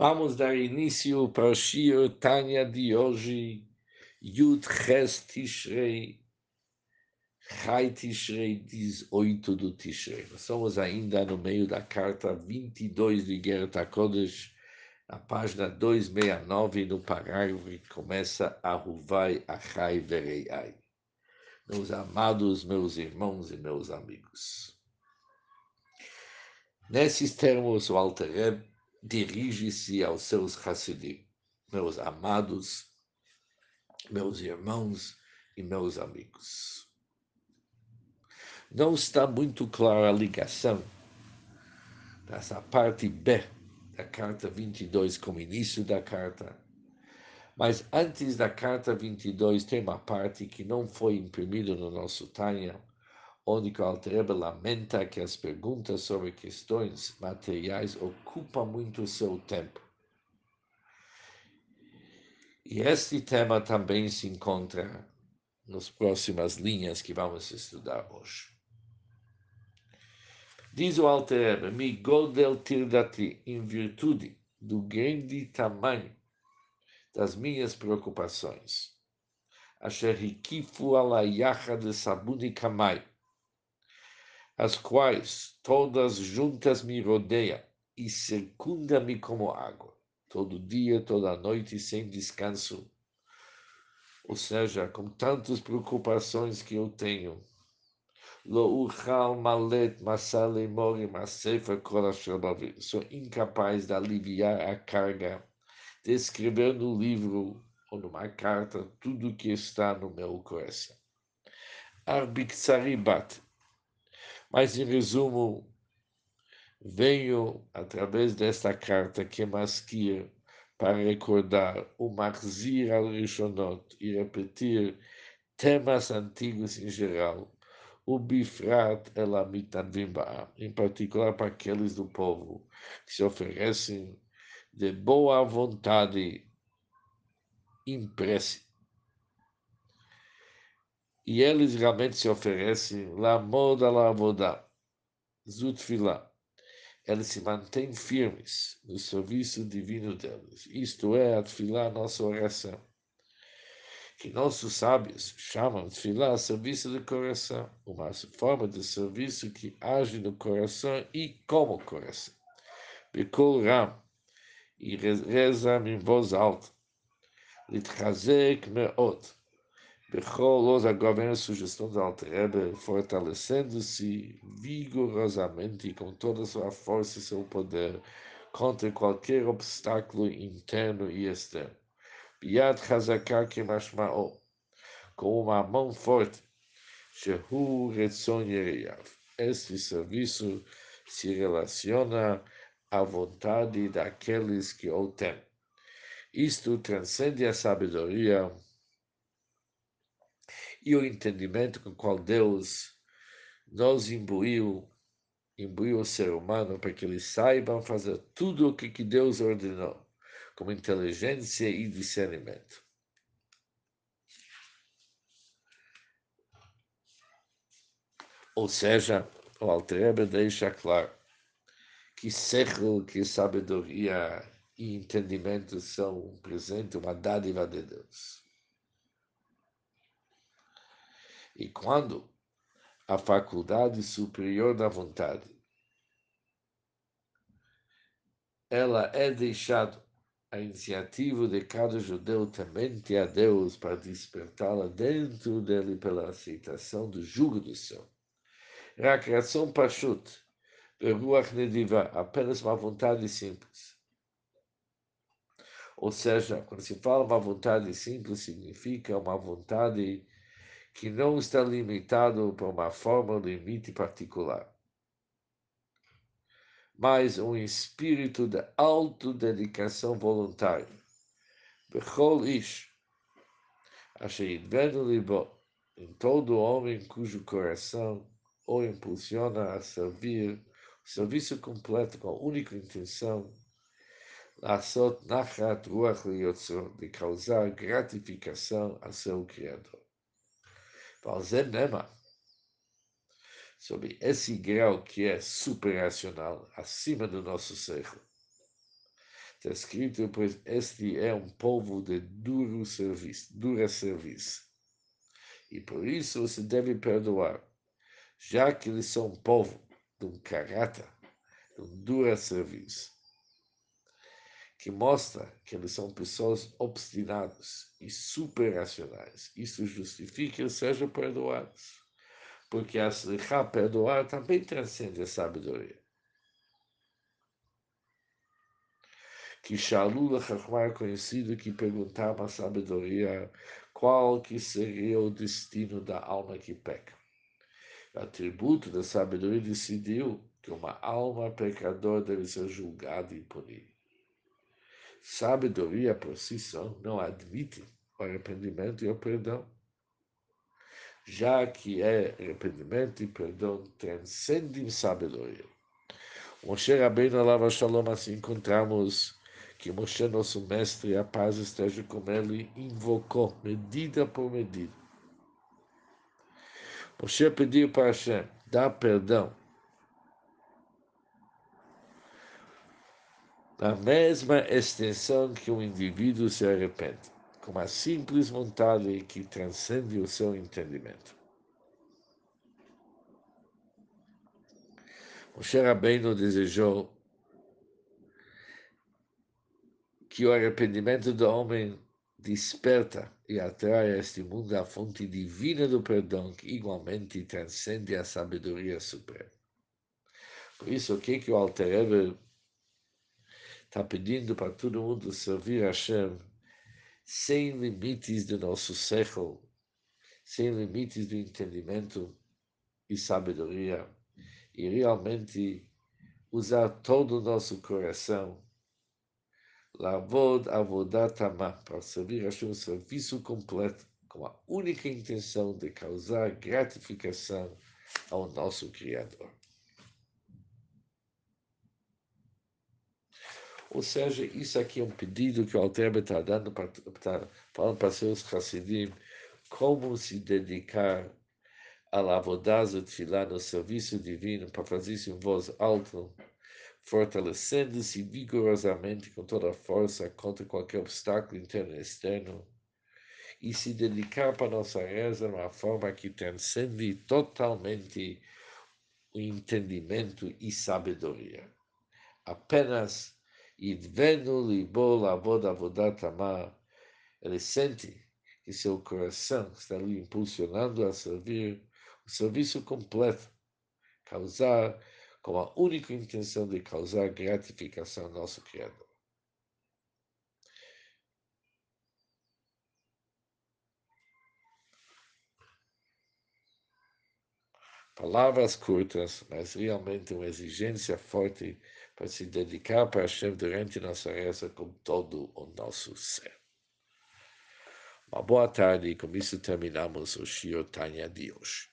Vamos dar início para o Shir Tanya de hoje, Yud Ches Tishrei, Chai Tishrei, 18 do Tishrei. Nós estamos ainda no meio da carta 22 de Gerta Kodesh, na página 269, no parágrafo que começa a Ruvai Achai Vereiai. Meus amados, meus irmãos e meus amigos. Nesses termos, o Alter dirige-se aos seus Hassidim, meus amados, meus irmãos e meus amigos. Não está muito clara a ligação dessa parte B da carta 22 como início da carta, mas antes da carta 22 tem uma parte que não foi imprimida no nosso Tânia, onde o Altreba lamenta que as perguntas sobre questões materiais ocupam muito seu tempo. E este tema também se encontra nas próximas linhas que vamos estudar hoje. Diz o Alter mi godel tirdati, em virtude do grande tamanho das minhas preocupações. Asher hikifu ala de sabuni kamai, as quais todas juntas me rodeiam e circundam-me como água, todo dia, toda noite, sem descanso. Ou seja, com tantas preocupações que eu tenho. Lo malet Sou incapaz de aliviar a carga, de escrever no livro ou numa carta tudo o que está no meu coração. Arbixaribat, mas, em resumo, venho, através desta carta que masquia, para recordar o Marzir al-Rishonot e repetir temas antigos em geral, o Bifrat el Amitanvim em particular para aqueles do povo que se oferecem de boa vontade impressa e eles realmente se oferecem lá moda lá moda. Zutfila eles se mantêm firmes no serviço divino deles. Isto é a tefilá, nossa oração. Que nossos sábios chamam tefilá serviço do coração. Uma forma de serviço que age no coração e como coração. Bekol Ram. E reza em voz alta. Litchazek meot Agora a sugestão da Altrebe, fortalecendo-se vigorosamente e com toda sua força e seu poder contra qualquer obstáculo interno e externo. Biad Hazaká Kemashmao, com uma mão forte, Shehu Retzon Yeriav. Este serviço se relaciona à vontade daqueles que o temem. Isto transcende a sabedoria e o entendimento com o qual Deus nos imbuiu, imbuiu o ser humano para que eles saibam fazer tudo o que Deus ordenou, com inteligência e discernimento. Ou seja, o Altrebe deixa claro que sechel, que sabedoria e entendimento são um presente, uma dádiva de Deus. E quando a faculdade superior da vontade ela é deixada a iniciativa de cada judeu temente a Deus para despertá-la dentro dele pela aceitação do jugo do céu. Recreação pachut, Ruach Nediva, apenas uma vontade simples. Ou seja, quando se fala uma vontade simples, significa uma vontade que não está limitado por uma forma ou limite particular, mas um espírito de autodedicação voluntária. Bechol ish, vendo libo, em todo homem cujo coração o impulsiona a servir, o serviço completo com a única intenção לעשות נחת רוח ליוצרו, de causar gratificação a seu Criador. Fazer Nema sobre esse grau que é superracional, acima do nosso século. Está escrito, pois este é um povo de duro serviço, dura serviço. E por isso você deve perdoar, já que eles são um povo de um caráter, de um dura serviço, que mostra que eles são pessoas obstinadas e superracionais. Isso justifica que sejam perdoados, porque a perdoar também transcende a sabedoria. que Shalula Chachmar conhecido que perguntava à sabedoria qual que seria o destino da alma que peca. O atributo da sabedoria decidiu que uma alma pecadora deve ser julgada e punida. Sabedoria por si só não admite o arrependimento e o perdão, já que é arrependimento e perdão transcendem sabedoria. Moshe Rabbeinu Alava Shalom, assim encontramos que Moshe, nosso mestre, a paz esteja com ele, invocou, medida por medida. Moshe pediu para Hashem, dá perdão. Na mesma extensão que um indivíduo se arrepende, com uma simples vontade que transcende o seu entendimento. Moshe Rabbeinu desejou que o arrependimento do homem desperta e atrai a este mundo a fonte divina do perdão, que igualmente transcende a sabedoria suprema. Por isso, o que, que o Alter está pedindo para todo mundo servir a Hashem sem limites do nosso século, sem limites do entendimento e sabedoria, e realmente usar todo o nosso coração Lavod Avodat para servir a um serviço completo, com a única intenção de causar gratificação ao nosso Criador. Ou seja, isso aqui é um pedido que o Alter está dando para, para, falando para seus Hassidim, como se dedicar a lavodaz de no serviço divino, para fazer isso em voz alta, fortalecendo-se vigorosamente com toda a força contra qualquer obstáculo interno e externo, e se dedicar para nossa reza de uma forma que transcende totalmente o entendimento e sabedoria. Apenas Idvenu libo lavod avodat amar, ele sente que seu coração está ali impulsionando a servir o serviço completo, causar com a única intenção de causar gratificação ao nosso Criador. Palavras curtas, mas realmente uma exigência forte para se dedicar para Hashem durante nossa reza com todo o nosso ser. Uma boa tarde e com isso terminamos o Shio Tanya de hoje.